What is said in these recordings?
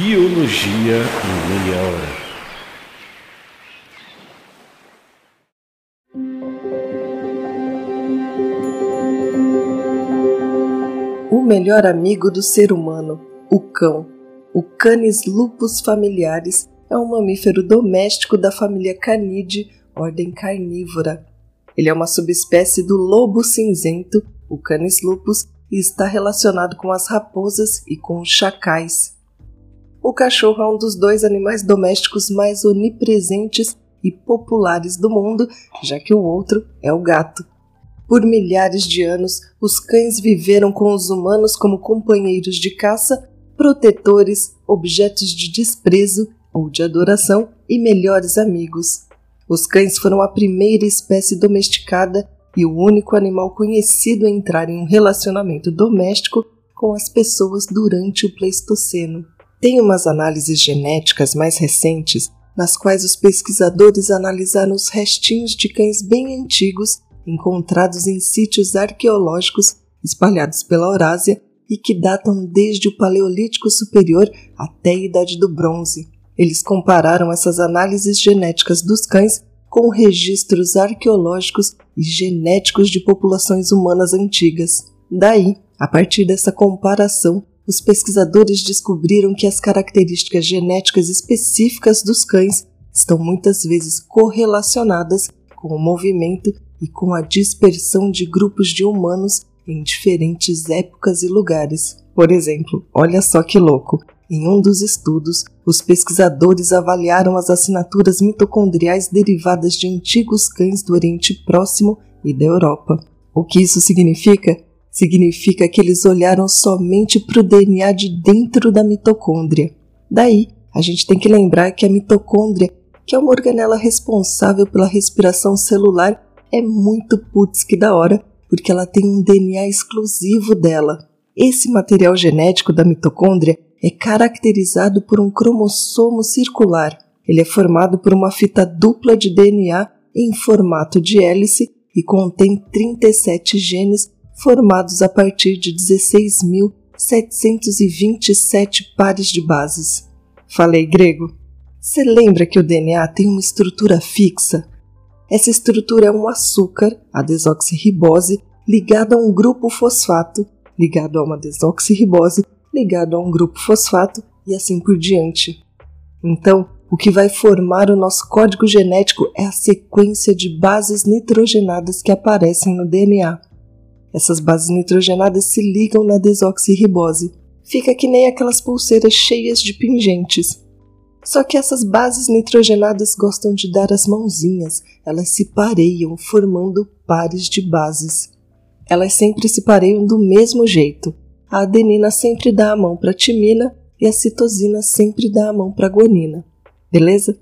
Biologia em meia hora. O melhor amigo do ser humano, o cão. O Canis lupus familiaris é um mamífero doméstico da família Canidae, ordem carnívora. Ele é uma subespécie do lobo cinzento, o Canis lupus, e está relacionado com as raposas e com os chacais. O cachorro é um dos dois animais domésticos mais onipresentes e populares do mundo, já que o outro é o gato. Por milhares de anos, os cães viveram com os humanos como companheiros de caça, protetores, objetos de desprezo ou de adoração e melhores amigos. Os cães foram a primeira espécie domesticada e o único animal conhecido a entrar em um relacionamento doméstico com as pessoas durante o Pleistoceno. Tem umas análises genéticas mais recentes nas quais os pesquisadores analisaram os restinhos de cães bem antigos encontrados em sítios arqueológicos espalhados pela Eurásia e que datam desde o Paleolítico Superior até a Idade do Bronze. Eles compararam essas análises genéticas dos cães com registros arqueológicos e genéticos de populações humanas antigas. Daí, a partir dessa comparação, os pesquisadores descobriram que as características genéticas específicas dos cães estão muitas vezes correlacionadas com o movimento e com a dispersão de grupos de humanos em diferentes épocas e lugares. Por exemplo, olha só que louco! Em um dos estudos, os pesquisadores avaliaram as assinaturas mitocondriais derivadas de antigos cães do Oriente Próximo e da Europa. O que isso significa? Significa que eles olharam somente para o DNA de dentro da mitocôndria. Daí, a gente tem que lembrar que a mitocôndria, que é uma organela responsável pela respiração celular é muito putz que da hora, porque ela tem um DNA exclusivo dela. Esse material genético da mitocôndria é caracterizado por um cromossomo circular. Ele é formado por uma fita dupla de DNA em formato de hélice e contém 37 genes formados a partir de 16.727 pares de bases. Falei grego? Você lembra que o DNA tem uma estrutura fixa? Essa estrutura é um açúcar, a desoxirribose, ligado a um grupo fosfato, ligado a uma desoxirribose, ligado a um grupo fosfato e assim por diante. Então, o que vai formar o nosso código genético é a sequência de bases nitrogenadas que aparecem no DNA. Essas bases nitrogenadas se ligam na desoxirribose. Fica que nem aquelas pulseiras cheias de pingentes. Só que essas bases nitrogenadas gostam de dar as mãozinhas, elas se pareiam formando pares de bases. Elas sempre se pareiam do mesmo jeito. A adenina sempre dá a mão para a timina e a citosina sempre dá a mão para a guanina. Beleza?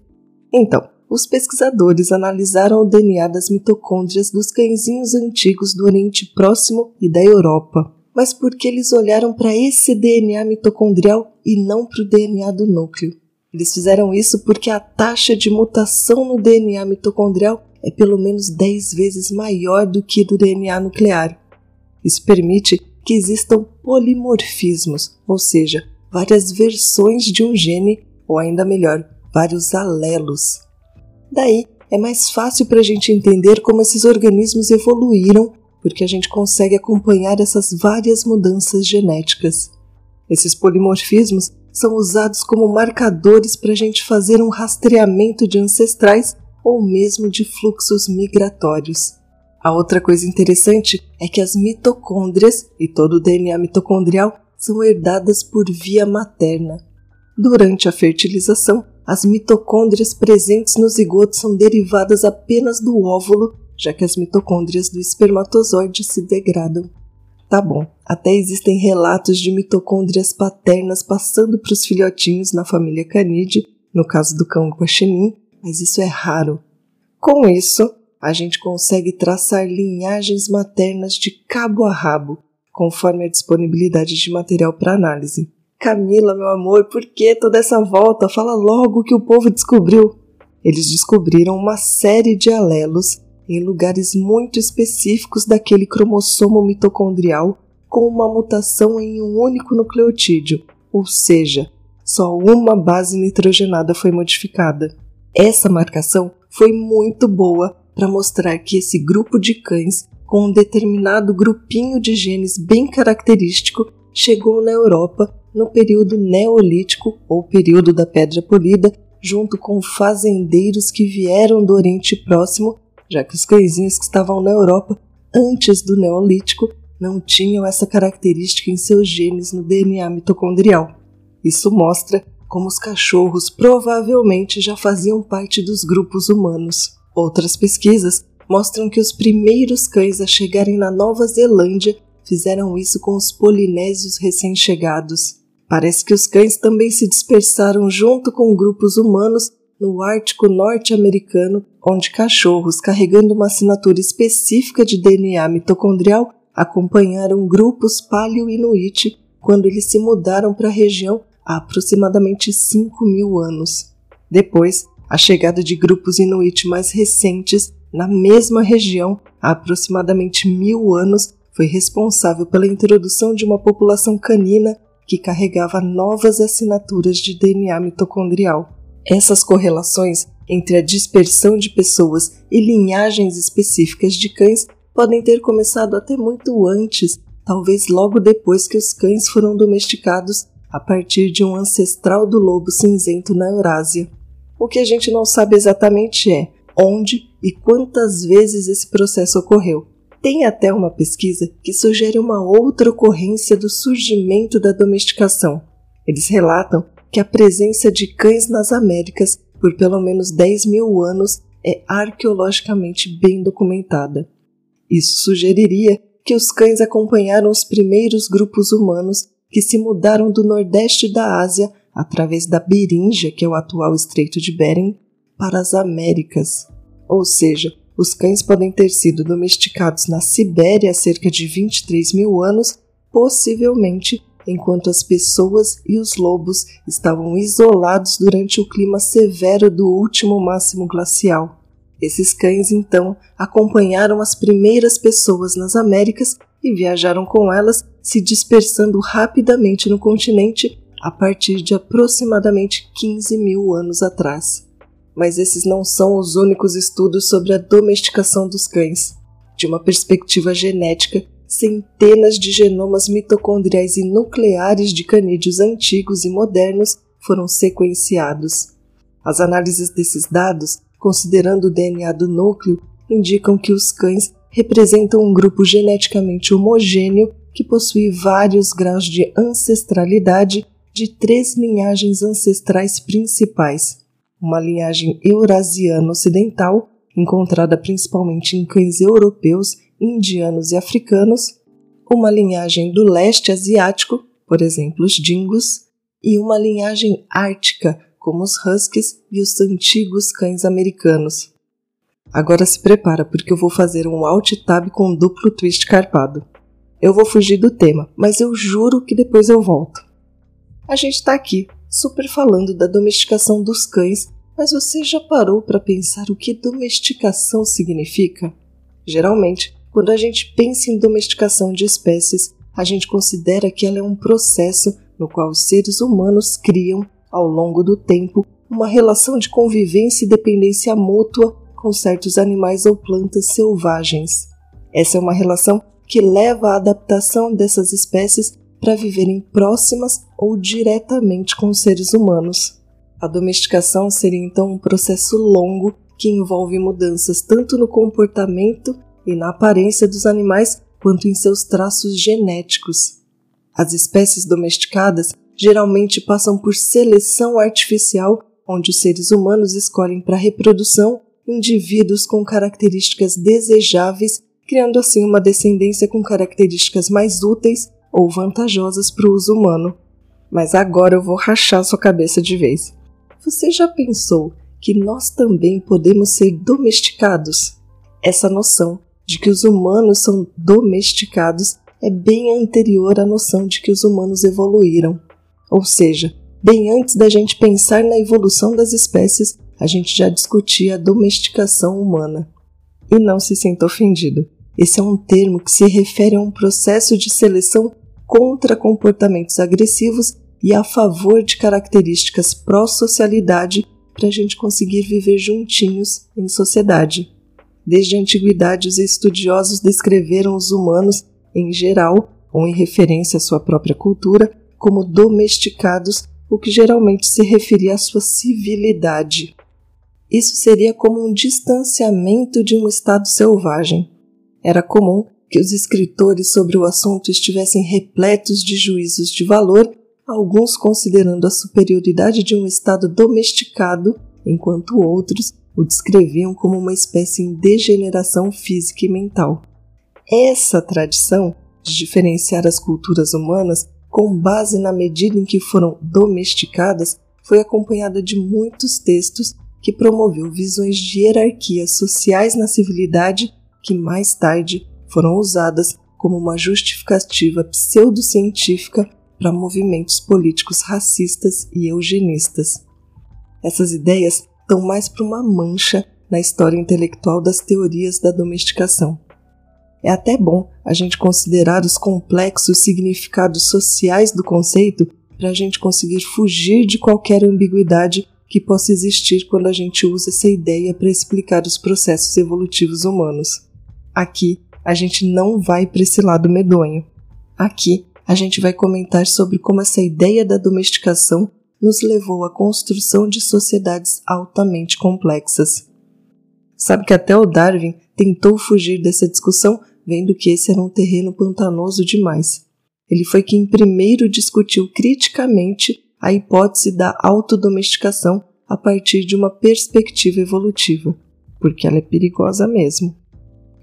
Então, os pesquisadores analisaram o DNA das mitocôndrias dos cãezinhos antigos do Oriente Próximo e da Europa. Mas por que eles olharam para esse DNA mitocondrial e não para o DNA do núcleo? Eles fizeram isso porque a taxa de mutação no DNA mitocondrial é pelo menos 10 vezes maior do que do DNA nuclear. Isso permite que existam polimorfismos, ou seja, várias versões de um gene, ou ainda melhor, vários alelos. Daí é mais fácil para a gente entender como esses organismos evoluíram, porque a gente consegue acompanhar essas várias mudanças genéticas. Esses polimorfismos são usados como marcadores para a gente fazer um rastreamento de ancestrais ou mesmo de fluxos migratórios. A outra coisa interessante é que as mitocôndrias e todo o DNA mitocondrial são herdadas por via materna. Durante a fertilização, as mitocôndrias presentes no zigoto são derivadas apenas do óvulo, já que as mitocôndrias do espermatozoide se degradam. Tá bom, até existem relatos de mitocôndrias paternas passando para os filhotinhos na família Canidae, no caso do cão guaxinim, mas isso é raro. Com isso, a gente consegue traçar linhagens maternas de cabo a rabo, conforme a disponibilidade de material para análise. Camila, meu amor, por que toda essa volta? Fala logo o que o povo descobriu. Eles descobriram uma série de alelos em lugares muito específicos daquele cromossomo mitocondrial com uma mutação em um único nucleotídeo, ou seja, só uma base nitrogenada foi modificada. Essa marcação foi muito boa para mostrar que esse grupo de cães, com um determinado grupinho de genes bem característico, chegou na Europa no período Neolítico ou período da Pedra Polida, junto com fazendeiros que vieram do Oriente Próximo, já que os cãezinhos que estavam na Europa antes do Neolítico não tinham essa característica em seus genes no DNA mitocondrial. Isso mostra como os cachorros provavelmente já faziam parte dos grupos humanos. Outras pesquisas mostram que os primeiros cães a chegarem na Nova Zelândia fizeram isso com os polinésios recém-chegados. Parece que os cães também se dispersaram junto com grupos humanos no Ártico norte-americano, onde cachorros carregando uma assinatura específica de DNA mitocondrial acompanharam grupos paleo-inuit quando eles se mudaram para a região há aproximadamente 5 mil anos. Depois, a chegada de grupos inuit mais recentes na mesma região há aproximadamente mil anos foi responsável pela introdução de uma população canina que carregava novas assinaturas de DNA mitocondrial. Essas correlações entre a dispersão de pessoas e linhagens específicas de cães podem ter começado até muito antes, talvez logo depois que os cães foram domesticados a partir de um ancestral do lobo cinzento na Eurásia. O que a gente não sabe exatamente é onde e quantas vezes esse processo ocorreu. Tem até uma pesquisa que sugere uma outra ocorrência do surgimento da domesticação. Eles relatam que a presença de cães nas Américas por pelo menos 10 mil anos é arqueologicamente bem documentada. Isso sugeriria que os cães acompanharam os primeiros grupos humanos que se mudaram do nordeste da Ásia através da Beríngia, que é o atual Estreito de Bering, para as Américas. Ou seja, os cães podem ter sido domesticados na Sibéria há cerca de 23 mil anos, possivelmente enquanto as pessoas e os lobos estavam isolados durante o clima severo do último máximo glacial. Esses cães, então, acompanharam as primeiras pessoas nas Américas e viajaram com elas, se dispersando rapidamente no continente a partir de aproximadamente 15 mil anos atrás. Mas esses não são os únicos estudos sobre a domesticação dos cães. De uma perspectiva genética, centenas de genomas mitocondriais e nucleares de canídeos antigos e modernos foram sequenciados. As análises desses dados, considerando o DNA do núcleo, indicam que os cães representam um grupo geneticamente homogêneo que possui vários graus de ancestralidade de três linhagens ancestrais principais: uma linhagem eurasiana ocidental, encontrada principalmente em cães europeus indianos e africanos, uma linhagem do leste asiático, por exemplo, os dingos, e uma linhagem ártica, como os huskies e os antigos cães americanos. Agora se prepara, porque eu vou fazer um alt tab com duplo twist carpado. Eu vou fugir do tema, mas eu juro que depois eu volto. A gente está aqui, super falando da domesticação dos cães, mas você já parou para pensar o que domesticação significa? Geralmente, quando a gente pensa em domesticação de espécies, a gente considera que ela é um processo no qual os seres humanos criam, ao longo do tempo, uma relação de convivência e dependência mútua com certos animais ou plantas selvagens. Essa é uma relação que leva à adaptação dessas espécies para viverem próximas ou diretamente com os seres humanos. A domesticação seria então um processo longo que envolve mudanças tanto no comportamento e na aparência dos animais quanto em seus traços genéticos. As espécies domesticadas geralmente passam por seleção artificial, onde os seres humanos escolhem para reprodução indivíduos com características desejáveis, criando assim uma descendência com características mais úteis ou vantajosas para o uso humano. Mas agora eu vou rachar sua cabeça de vez. Você já pensou que nós também podemos ser domesticados? Essa noção de que os humanos são domesticados é bem anterior à noção de que os humanos evoluíram. Ou seja, bem antes da gente pensar na evolução das espécies, a gente já discutia a domesticação humana. E não se sinta ofendido. Esse é um termo que se refere a um processo de seleção contra comportamentos agressivos e a favor de características pró-socialidade para a gente conseguir viver juntinhos em sociedade. Desde a antiguidade, os estudiosos descreveram os humanos, em geral, ou em referência à sua própria cultura, como domesticados, o que geralmente se referia à sua civilidade. Isso seria como um distanciamento de um estado selvagem. Era comum que os escritores sobre o assunto estivessem repletos de juízos de valor, alguns considerando a superioridade de um estado domesticado, enquanto outros o descreviam como uma espécie em degeneração física e mental. Essa tradição de diferenciar as culturas humanas com base na medida em que foram domesticadas foi acompanhada de muitos textos que promoveu visões de hierarquias sociais na civilidade que mais tarde foram usadas como uma justificativa pseudocientífica para movimentos políticos racistas e eugenistas. Essas ideias estão mais para uma mancha na história intelectual das teorias da domesticação. É até bom a gente considerar os complexos significados sociais do conceito para a gente conseguir fugir de qualquer ambiguidade que possa existir quando a gente usa essa ideia para explicar os processos evolutivos humanos. Aqui a gente não vai para esse lado medonho. Aqui a gente vai comentar sobre como essa ideia da domesticação nos levou à construção de sociedades altamente complexas. Sabe que até o Darwin tentou fugir dessa discussão, vendo que esse era um terreno pantanoso demais. Ele foi quem primeiro discutiu criticamente a hipótese da autodomesticação a partir de uma perspectiva evolutiva, porque ela é perigosa mesmo.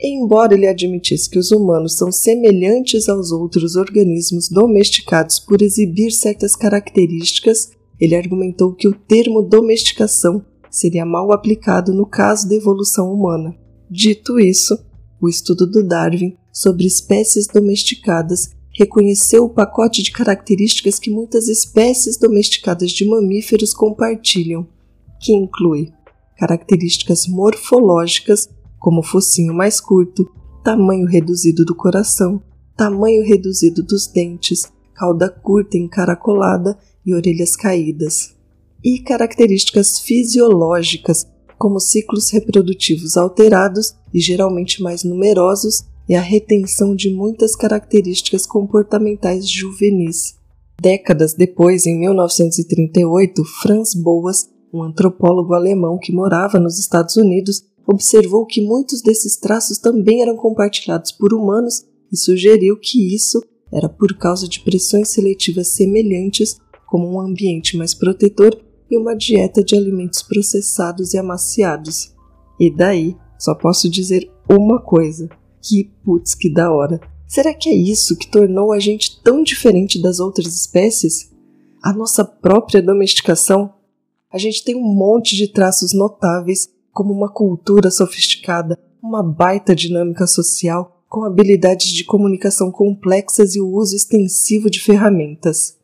Embora ele admitisse que os humanos são semelhantes aos outros organismos domesticados por exibir certas características ele argumentou que o termo domesticação seria mal aplicado no caso da evolução humana. Dito isso, o estudo do Darwin sobre espécies domesticadas reconheceu o pacote de características que muitas espécies domesticadas de mamíferos compartilham, que inclui características morfológicas, como focinho mais curto, tamanho reduzido do coração, tamanho reduzido dos dentes, cauda curta encaracolada e orelhas caídas, e características fisiológicas, como ciclos reprodutivos alterados e geralmente mais numerosos, e a retenção de muitas características comportamentais juvenis. Décadas depois, em 1938, Franz Boas, um antropólogo alemão que morava nos Estados Unidos, observou que muitos desses traços também eram compartilhados por humanos e sugeriu que isso era por causa de pressões seletivas semelhantes como um ambiente mais protetor e uma dieta de alimentos processados e amaciados. E daí, só posso dizer uma coisa: que putz, que da hora! Será que é isso que tornou a gente tão diferente das outras espécies? A nossa própria domesticação? A gente tem um monte de traços notáveis, como uma cultura sofisticada, uma baita dinâmica social, com habilidades de comunicação complexas e o uso extensivo de ferramentas.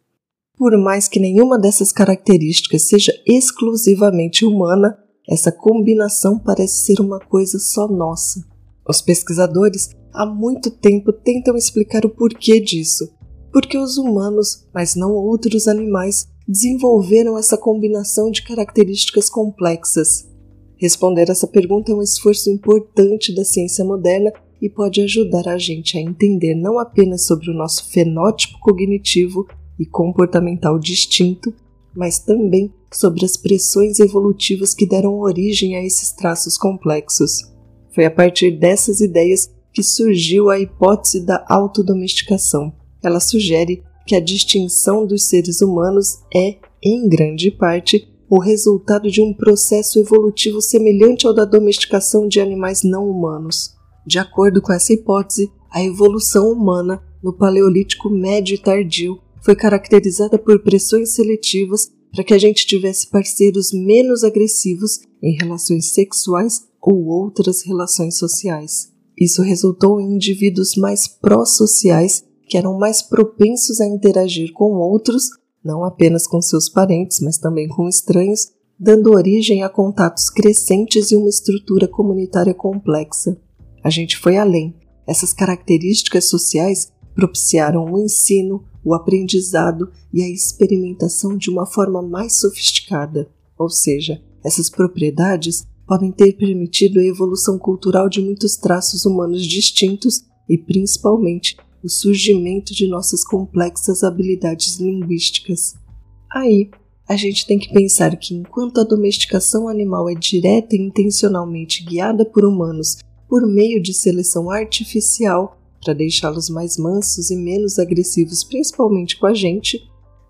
Por mais que nenhuma dessas características seja exclusivamente humana, essa combinação parece ser uma coisa só nossa. Os pesquisadores há muito tempo tentam explicar o porquê disso. Porque os humanos, mas não outros animais, desenvolveram essa combinação de características complexas. Responder essa pergunta é um esforço importante da ciência moderna e pode ajudar a gente a entender não apenas sobre o nosso fenótipo cognitivo, e comportamental distinto, mas também sobre as pressões evolutivas que deram origem a esses traços complexos. Foi a partir dessas ideias que surgiu a hipótese da autodomesticação. Ela sugere que a distinção dos seres humanos é, em grande parte, o resultado de um processo evolutivo semelhante ao da domesticação de animais não humanos. De acordo com essa hipótese, a evolução humana no Paleolítico Médio e Tardio foi caracterizada por pressões seletivas para que a gente tivesse parceiros menos agressivos em relações sexuais ou outras relações sociais. Isso resultou em indivíduos mais pró-sociais que eram mais propensos a interagir com outros, não apenas com seus parentes, mas também com estranhos, dando origem a contatos crescentes e uma estrutura comunitária complexa. A gente foi além. Essas características sociais propiciaram o ensino, o aprendizado e a experimentação de uma forma mais sofisticada, ou seja, essas propriedades podem ter permitido a evolução cultural de muitos traços humanos distintos e, principalmente, o surgimento de nossas complexas habilidades linguísticas. Aí, a gente tem que pensar que enquanto a domesticação animal é direta e intencionalmente guiada por humanos por meio de seleção artificial para deixá-los mais mansos e menos agressivos, principalmente com a gente,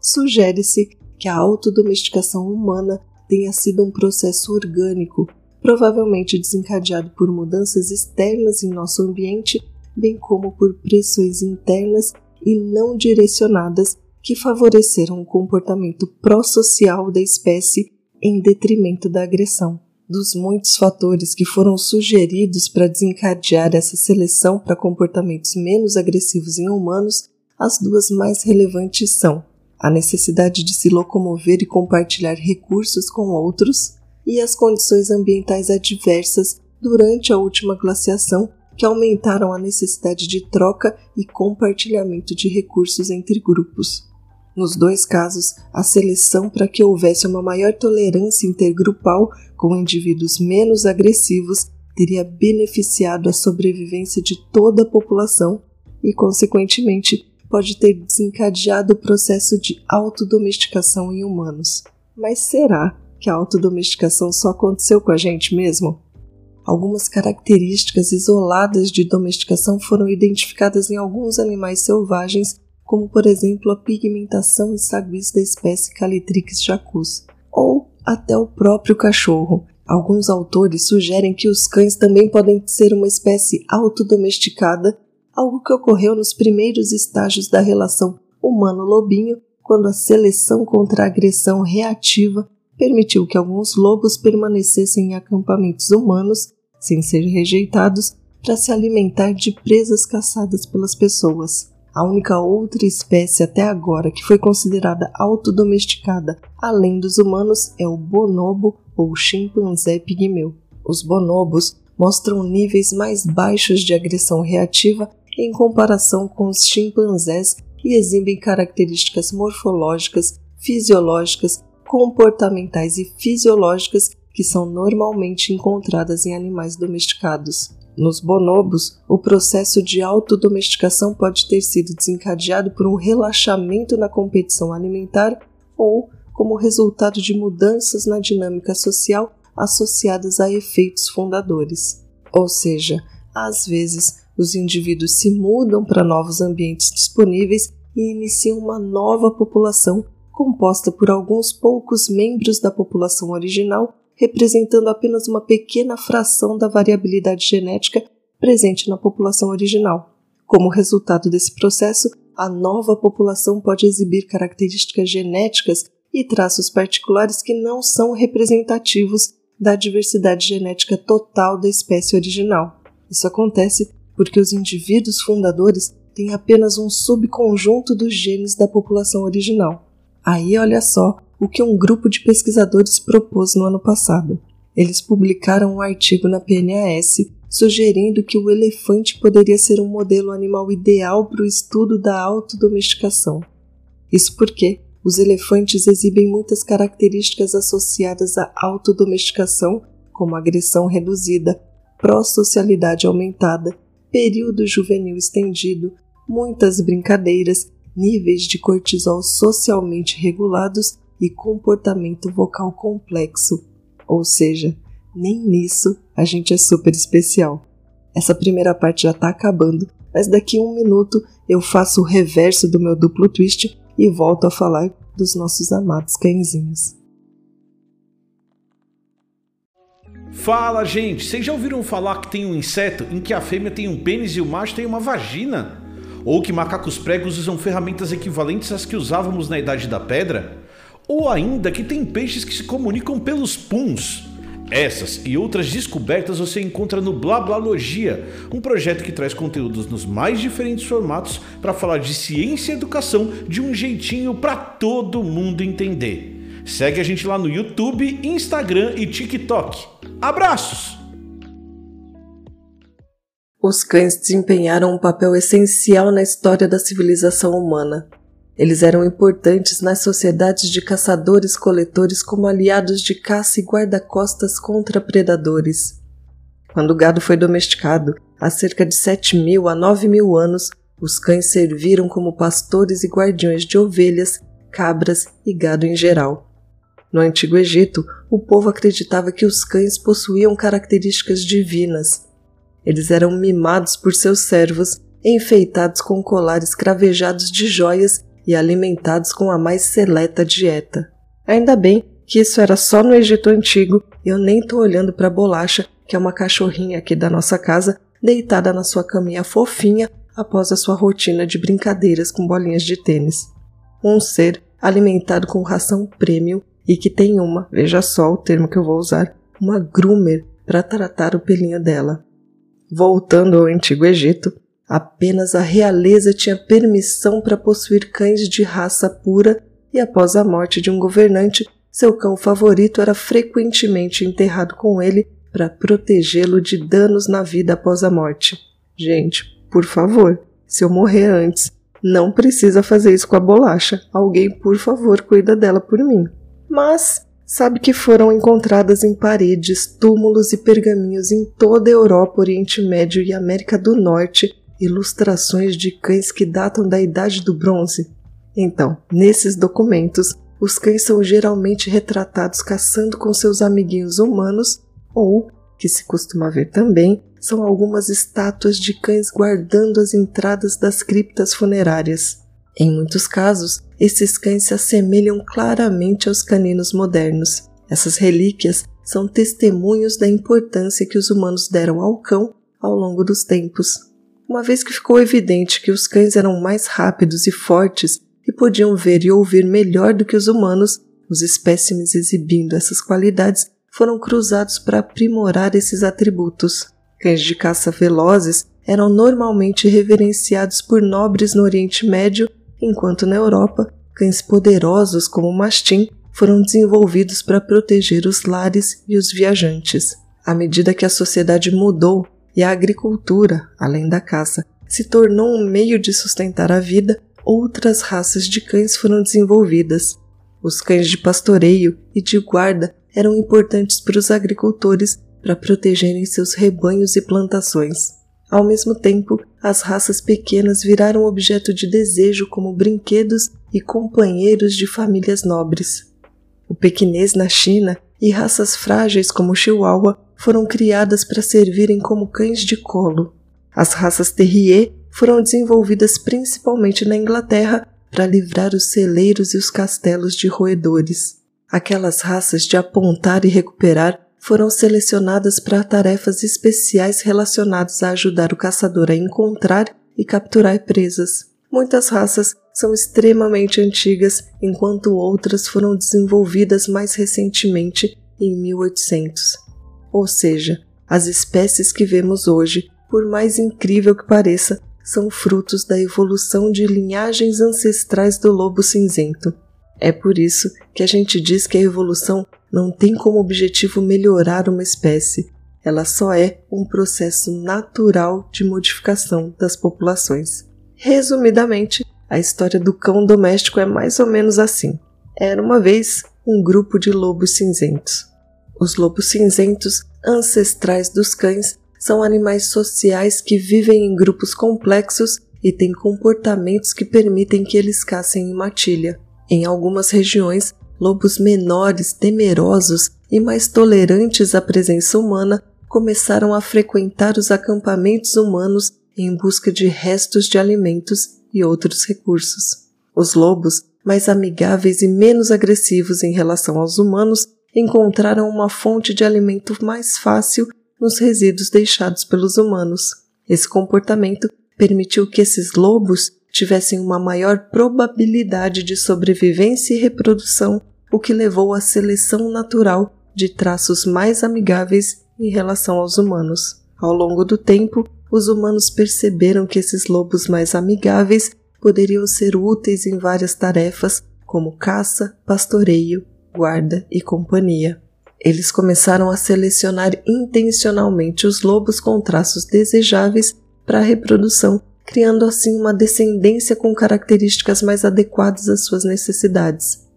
sugere-se que a autodomesticação humana tenha sido um processo orgânico, provavelmente desencadeado por mudanças externas em nosso ambiente, bem como por pressões internas e não direcionadas que favoreceram o comportamento pró-social da espécie em detrimento da agressão. Dos muitos fatores que foram sugeridos para desencadear essa seleção para comportamentos menos agressivos em humanos, as duas mais relevantes são a necessidade de se locomover e compartilhar recursos com outros e as condições ambientais adversas durante a última glaciação que aumentaram a necessidade de troca e compartilhamento de recursos entre grupos. Nos dois casos, a seleção para que houvesse uma maior tolerância intergrupal com indivíduos menos agressivos teria beneficiado a sobrevivência de toda a população e, consequentemente, pode ter desencadeado o processo de autodomesticação em humanos. Mas será que a autodomesticação só aconteceu com a gente mesmo? Algumas características isoladas de domesticação foram identificadas em alguns animais selvagens, como por exemplo a pigmentação e saguis da espécie Calitrix jacus, ou até o próprio cachorro. Alguns autores sugerem que os cães também podem ser uma espécie autodomesticada algo que ocorreu nos primeiros estágios da relação humano-lobinho, quando a seleção contra a agressão reativa permitiu que alguns lobos permanecessem em acampamentos humanos, sem ser rejeitados, para se alimentar de presas caçadas pelas pessoas. A única outra espécie até agora que foi considerada autodomesticada além dos humanos é o bonobo ou chimpanzé pigmeu. Os bonobos mostram níveis mais baixos de agressão reativa em comparação com os chimpanzés e exibem características morfológicas, fisiológicas, comportamentais e fisiológicas que são normalmente encontradas em animais domesticados. Nos bonobos, o processo de autodomesticação pode ter sido desencadeado por um relaxamento na competição alimentar ou como resultado de mudanças na dinâmica social associadas a efeitos fundadores. Ou seja, às vezes os indivíduos se mudam para novos ambientes disponíveis e iniciam uma nova população composta por alguns poucos membros da população original, representando apenas uma pequena fração da variabilidade genética presente na população original. Como resultado desse processo, a nova população pode exibir características genéticas e traços particulares que não são representativos da diversidade genética total da espécie original. Isso acontece porque os indivíduos fundadores têm apenas um subconjunto dos genes da população original. Aí olha só o que um grupo de pesquisadores propôs no ano passado. Eles publicaram um artigo na PNAS sugerindo que o elefante poderia ser um modelo animal ideal para o estudo da autodomesticação. Isso porque os elefantes exibem muitas características associadas à autodomesticação, como agressão reduzida, pró-socialidade aumentada período juvenil estendido, muitas brincadeiras, níveis de cortisol socialmente regulados e comportamento vocal complexo. Ou seja, nem nisso a gente é super especial. Essa primeira parte já tá acabando, mas daqui um minuto eu faço o reverso do meu duplo twist e volto a falar dos nossos amados cãezinhos. Fala, gente! Vocês já ouviram falar que tem um inseto em que a fêmea tem um pênis e o macho tem uma vagina? Ou que macacos pregos usam ferramentas equivalentes às que usávamos na Idade da Pedra? Ou ainda que tem peixes que se comunicam pelos puns? Essas e outras descobertas você encontra no Blablalogia, um projeto que traz conteúdos nos mais diferentes formatos para falar de ciência e educação de um jeitinho para todo mundo entender. Segue a gente lá no YouTube, Instagram e TikTok. Abraços! Os cães desempenharam um papel essencial na história da civilização humana. Eles eram importantes nas sociedades de caçadores-coletores como aliados de caça e guarda-costas contra predadores. Quando o gado foi domesticado, há cerca de 7 mil a 9 mil anos, os cães serviram como pastores e guardiões de ovelhas, cabras e gado em geral. No Antigo Egito, o povo acreditava que os cães possuíam características divinas. Eles eram mimados por seus servos, enfeitados com colares cravejados de joias e alimentados com a mais seleta dieta. Ainda bem que isso era só no Egito Antigo e eu nem tô olhando para a bolacha, que é uma cachorrinha aqui da nossa casa, deitada na sua caminha fofinha após a sua rotina de brincadeiras com bolinhas de tênis. Um ser alimentado com ração premium e que tem uma, veja só o termo que eu vou usar, uma groomer para tratar o pelinho dela. Voltando ao Antigo Egito, apenas a realeza tinha permissão para possuir cães de raça pura e após a morte de um governante, seu cão favorito era frequentemente enterrado com ele para protegê-lo de danos na vida após a morte. Gente, por favor, se eu morrer antes, não precisa fazer isso com a bolacha. Alguém, por favor, cuida dela por mim. Mas sabe que foram encontradas em paredes, túmulos e pergaminhos em toda a Europa, Oriente Médio e América do Norte ilustrações de cães que datam da Idade do Bronze. Então, nesses documentos, os cães são geralmente retratados caçando com seus amiguinhos humanos ou, que se costuma ver também, são algumas estátuas de cães guardando as entradas das criptas funerárias. Em muitos casos, esses cães se assemelham claramente aos caninos modernos. Essas relíquias são testemunhos da importância que os humanos deram ao cão ao longo dos tempos. Uma vez que ficou evidente que os cães eram mais rápidos e fortes e podiam ver e ouvir melhor do que os humanos, os espécimes exibindo essas qualidades foram cruzados para aprimorar esses atributos. Cães de caça velozes eram normalmente reverenciados por nobres no Oriente Médio, enquanto na Europa, cães poderosos como o mastim foram desenvolvidos para proteger os lares e os viajantes. À medida que a sociedade mudou e a agricultura, além da caça, se tornou um meio de sustentar a vida, outras raças de cães foram desenvolvidas. Os cães de pastoreio e de guarda eram importantes para os agricultores para protegerem seus rebanhos e plantações. Ao mesmo tempo, as raças pequenas viraram objeto de desejo como brinquedos e companheiros de famílias nobres. O pequinês na China e raças frágeis como o Chihuahua foram criadas para servirem como cães de colo. As raças Terrier foram desenvolvidas principalmente na Inglaterra para livrar os celeiros e os castelos de roedores. Aquelas raças de apontar e recuperar foram selecionadas para tarefas especiais relacionadas a ajudar o caçador a encontrar e capturar presas. Muitas raças são extremamente antigas, enquanto outras foram desenvolvidas mais recentemente, em 1800. Ou seja, as espécies que vemos hoje, por mais incrível que pareça, são frutos da evolução de linhagens ancestrais do lobo cinzento. É por isso que a gente diz que a evolução não tem como objetivo melhorar uma espécie, ela só é um processo natural de modificação das populações. Resumidamente, a história do cão doméstico é mais ou menos assim. Era uma vez um grupo de lobos cinzentos. Os lobos cinzentos, ancestrais dos cães, são animais sociais que vivem em grupos complexos e têm comportamentos que permitem que eles caçem em matilha. Em algumas regiões, lobos menores, temerosos e mais tolerantes à presença humana começaram a frequentar os acampamentos humanos em busca de restos de alimentos e outros recursos. Os lobos, mais amigáveis e menos agressivos em relação aos humanos, encontraram uma fonte de alimento mais fácil nos resíduos deixados pelos humanos. Esse comportamento permitiu que esses lobos tivessem uma maior probabilidade de sobrevivência e reprodução, o que levou à seleção natural de traços mais amigáveis em relação aos humanos. Ao longo do tempo, os humanos perceberam que esses lobos mais amigáveis poderiam ser úteis em várias tarefas, como caça, pastoreio, guarda e companhia. Eles começaram a selecionar intencionalmente os lobos com traços desejáveis para a reprodução criando assim uma descendência com características mais adequadas às suas necessidades.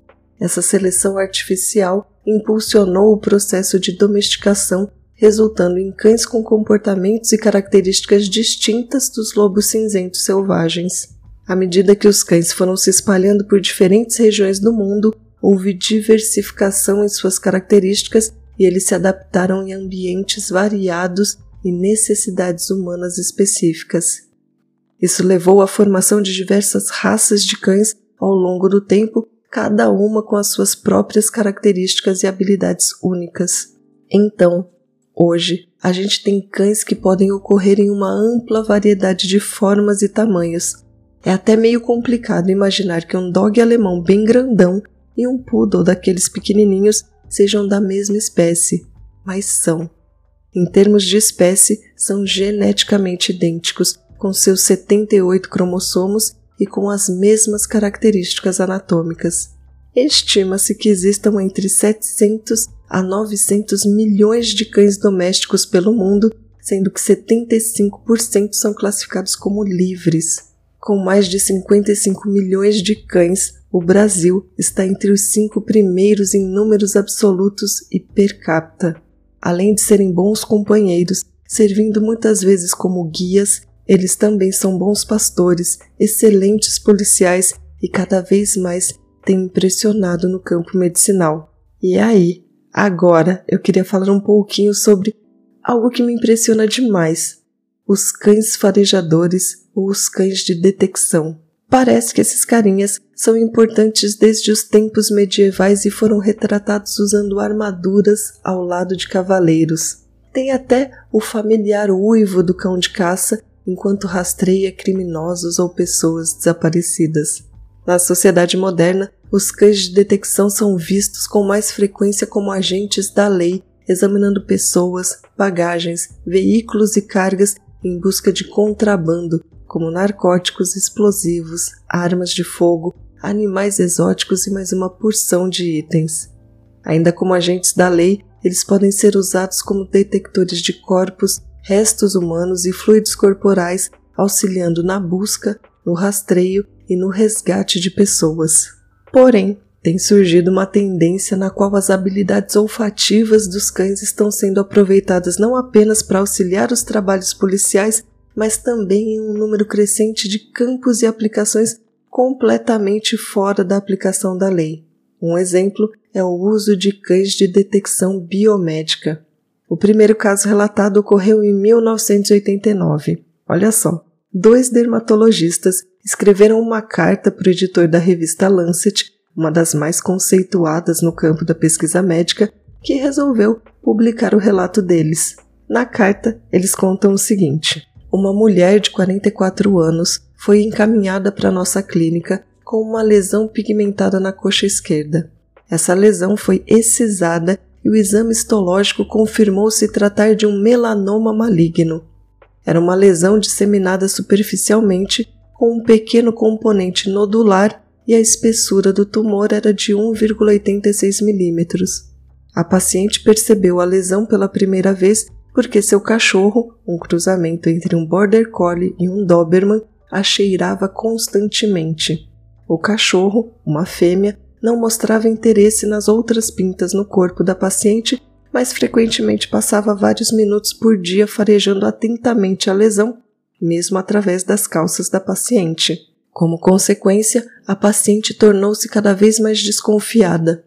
Essa seleção artificial impulsionou o processo de domesticação, resultando em cães com comportamentos e características distintas dos lobos cinzentos selvagens. À medida que os cães foram se espalhando por diferentes regiões do mundo, houve diversificação em suas características e eles se adaptaram em ambientes variados e necessidades humanas específicas. Isso levou à formação de diversas raças de cães ao longo do tempo, cada uma com as suas próprias características e habilidades únicas. Então, hoje, a gente tem cães que podem ocorrer em uma ampla variedade de formas e tamanhos. É até meio complicado imaginar que um dog alemão bem grandão e um poodle daqueles pequenininhos sejam da mesma espécie, mas são. Em termos de espécie, são geneticamente idênticos, com seus 78 cromossomos e com as mesmas características anatômicas. Estima-se que existam entre 700 a 900 milhões de cães domésticos pelo mundo, sendo que 75% são classificados como livres. Com mais de 55 milhões de cães, o Brasil está entre os cinco primeiros em números absolutos e per capita. Além de serem bons companheiros, servindo muitas vezes como guias eles também são bons pastores, excelentes policiais e cada vez mais têm impressionado no campo medicinal. E aí, agora eu queria falar um pouquinho sobre algo que me impressiona demais: os cães farejadores ou os cães de detecção. Parece que esses carinhas são importantes desde os tempos medievais e foram retratados usando armaduras ao lado de cavaleiros. Tem até o familiar uivo do cão de caça enquanto rastreia criminosos ou pessoas desaparecidas. Na sociedade moderna, os cães de detecção são vistos com mais frequência como agentes da lei, examinando pessoas, bagagens, veículos e cargas em busca de contrabando, como narcóticos explosivos, armas de fogo, animais exóticos e mais uma porção de itens. Ainda como agentes da lei, eles podem ser usados como detectores de corpos, restos humanos e fluidos corporais, auxiliando na busca, no rastreio e no resgate de pessoas. Porém, tem surgido uma tendência na qual as habilidades olfativas dos cães estão sendo aproveitadas não apenas para auxiliar os trabalhos policiais, mas também em um número crescente de campos e aplicações completamente fora da aplicação da lei. Um exemplo é o uso de cães de detecção biomédica. O primeiro caso relatado ocorreu em 1989. Olha só, dois dermatologistas escreveram uma carta para o editor da revista Lancet, uma das mais conceituadas no campo da pesquisa médica, que resolveu publicar o relato deles. Na carta, eles contam o seguinte: Uma mulher de 44 anos foi encaminhada para nossa clínica com uma lesão pigmentada na coxa esquerda. Essa lesão foi excisada e o exame histológico confirmou se tratar de um melanoma maligno. Era uma lesão disseminada superficialmente com um pequeno componente nodular e a espessura do tumor era de 1,86 milímetros. A paciente percebeu a lesão pela primeira vez porque seu cachorro, um cruzamento entre um Border Collie e um Doberman, a cheirava constantemente. O cachorro, uma fêmea, não mostrava interesse nas outras pintas no corpo da paciente, mas frequentemente passava vários minutos por dia farejando atentamente a lesão, mesmo através das calças da paciente. Como consequência, a paciente tornou-se cada vez mais desconfiada.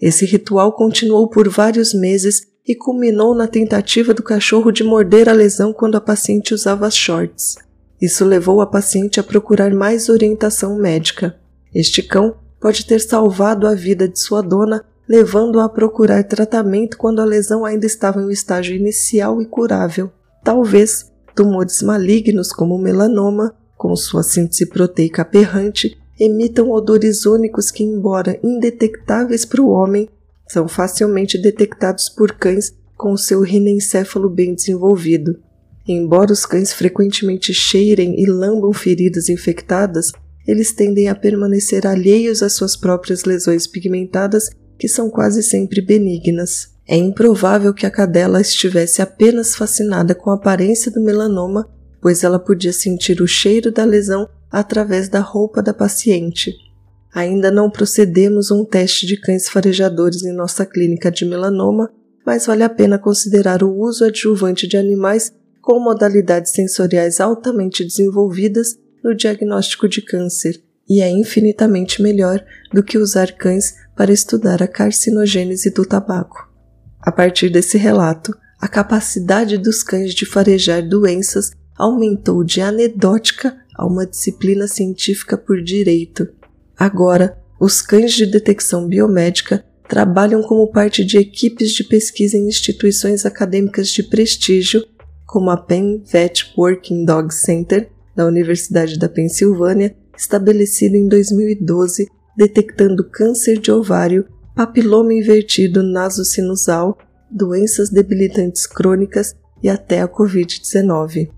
Esse ritual continuou por vários meses e culminou na tentativa do cachorro de morder a lesão quando a paciente usava shorts. Isso levou a paciente a procurar mais orientação médica. Este cão pode ter salvado a vida de sua dona, levando-a a procurar tratamento quando a lesão ainda estava em um estágio inicial e curável. Talvez tumores malignos como o melanoma, com sua síntese proteica aberrante, emitam odores únicos que, embora indetectáveis para o homem, são facilmente detectados por cães com seu rinencéfalo bem desenvolvido. Embora os cães frequentemente cheirem e lambam feridas infectadas, eles tendem a permanecer alheios às suas próprias lesões pigmentadas, que são quase sempre benignas. É improvável que a cadela estivesse apenas fascinada com a aparência do melanoma, pois ela podia sentir o cheiro da lesão através da roupa da paciente. Ainda não procedemos um teste de cães farejadores em nossa clínica de melanoma, mas vale a pena considerar o uso adjuvante de animais com modalidades sensoriais altamente desenvolvidas no diagnóstico de câncer e é infinitamente melhor do que usar cães para estudar a carcinogênese do tabaco. A partir desse relato, a capacidade dos cães de farejar doenças aumentou de anedótica a uma disciplina científica por direito. Agora, os cães de detecção biomédica trabalham como parte de equipes de pesquisa em instituições acadêmicas de prestígio, como a Penn Vet Working Dog Center, da Universidade da Pensilvânia, estabelecido em 2012, detectando câncer de ovário, papiloma invertido nasocinusal, doenças debilitantes crônicas e até a Covid-19.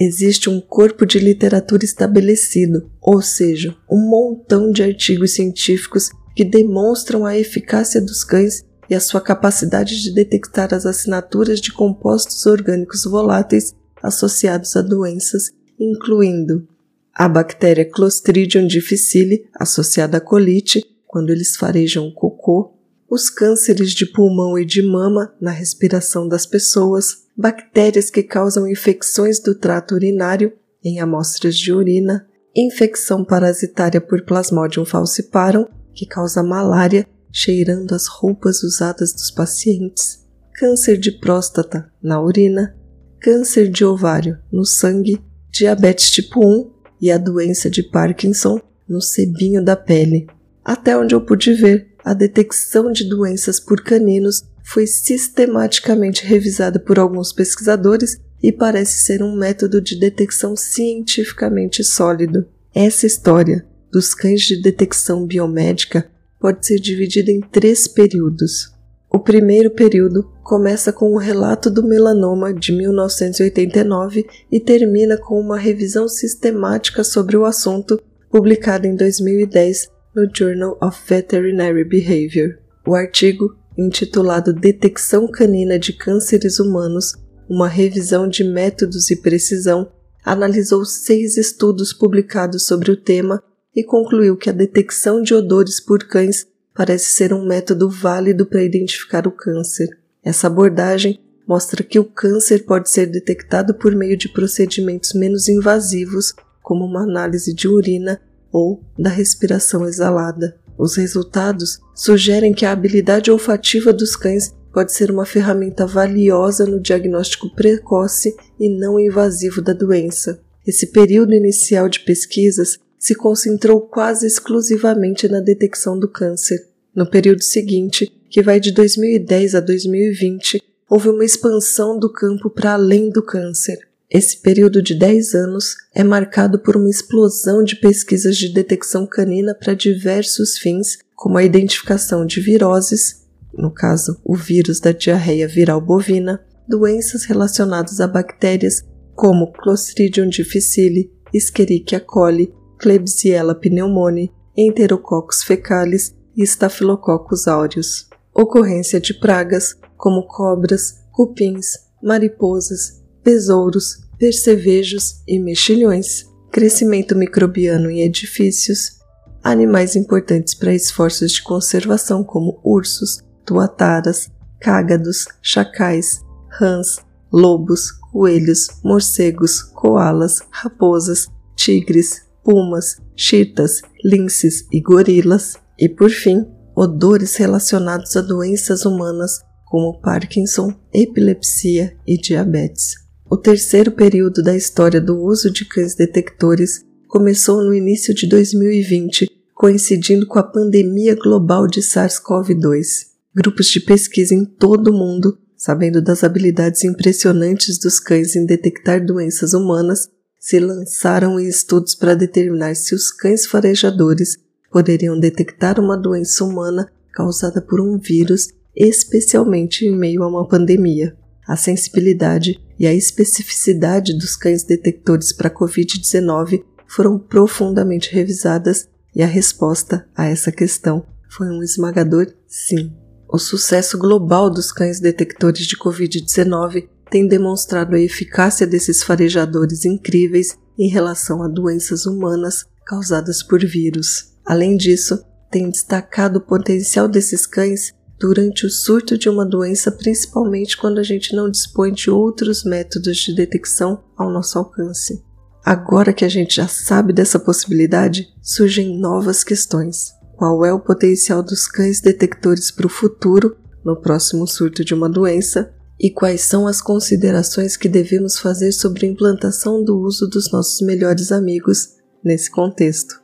Existe um corpo de literatura estabelecido, ou seja, um montão de artigos científicos que demonstram a eficácia dos cães e a sua capacidade de detectar as assinaturas de compostos orgânicos voláteis associados a doenças incluindo a bactéria Clostridium difficile, associada à colite, quando eles farejam cocô, os cânceres de pulmão e de mama na respiração das pessoas, bactérias que causam infecções do trato urinário em amostras de urina, infecção parasitária por Plasmodium falciparum, que causa malária cheirando as roupas usadas dos pacientes, câncer de próstata na urina, câncer de ovário no sangue diabetes tipo 1 e a doença de Parkinson no sebinho da pele. Até onde eu pude ver, a detecção de doenças por caninos foi sistematicamente revisada por alguns pesquisadores e parece ser um método de detecção cientificamente sólido. Essa história dos cães de detecção biomédica pode ser dividida em três períodos. O primeiro período começa com o relato do melanoma de 1989 e termina com uma revisão sistemática sobre o assunto publicada em 2010 no Journal of Veterinary Behavior. O artigo, intitulado Detecção Canina de Cânceres Humanos Uma Revisão de Métodos e Precisão, analisou seis estudos publicados sobre o tema e concluiu que a detecção de odores por cães parece ser um método válido para identificar o câncer. Essa abordagem mostra que o câncer pode ser detectado por meio de procedimentos menos invasivos, como uma análise de urina ou da respiração exalada. Os resultados sugerem que a habilidade olfativa dos cães pode ser uma ferramenta valiosa no diagnóstico precoce e não invasivo da doença. Esse período inicial de pesquisas se concentrou quase exclusivamente na detecção do câncer. No período seguinte, que vai de 2010 a 2020, houve uma expansão do campo para além do câncer. Esse período de 10 anos é marcado por uma explosão de pesquisas de detecção canina para diversos fins, como a identificação de viroses, no caso, o vírus da diarreia viral bovina, doenças relacionadas a bactérias como Clostridium difficile, Escherichia coli, Klebsiella pneumoniae, Enterococcus fecalis e Staphylococcus aureus. Ocorrência de pragas como cobras, cupins, mariposas, besouros, percevejos e mexilhões. Crescimento microbiano em edifícios. Animais importantes para esforços de conservação como ursos, tuataras, cágados, chacais, rãs, lobos, coelhos, morcegos, koalas, raposas, tigres, pumas, chitas, linces e gorilas. E por fim, odores relacionados a doenças humanas como Parkinson, epilepsia e diabetes. O terceiro período da história do uso de cães detectores começou no início de 2020, coincidindo com a pandemia global de SARS-CoV-2. Grupos de pesquisa em todo o mundo, sabendo das habilidades impressionantes dos cães em detectar doenças humanas, se lançaram em estudos para determinar se os cães farejadores poderiam detectar uma doença humana causada por um vírus, especialmente em meio a uma pandemia. A sensibilidade e a especificidade dos cães detectores para Covid-19 foram profundamente revisadas e a resposta a essa questão foi um esmagador sim. O sucesso global dos cães detectores de Covid-19 tem demonstrado a eficácia desses farejadores incríveis em relação a doenças humanas causadas por vírus. Além disso, tem destacado o potencial desses cães durante o surto de uma doença, principalmente quando a gente não dispõe de outros métodos de detecção ao nosso alcance. Agora que a gente já sabe dessa possibilidade, surgem novas questões. Qual é o potencial dos cães detectores para o futuro, no próximo surto de uma doença? E quais são as considerações que devemos fazer sobre a implantação do uso dos nossos melhores amigos nesse contexto?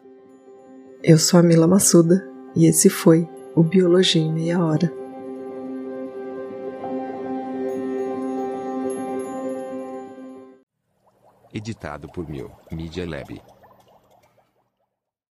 Eu sou a Mila Massuda e esse foi o Biologia em Meia Hora. Editado por Mil Media Lab.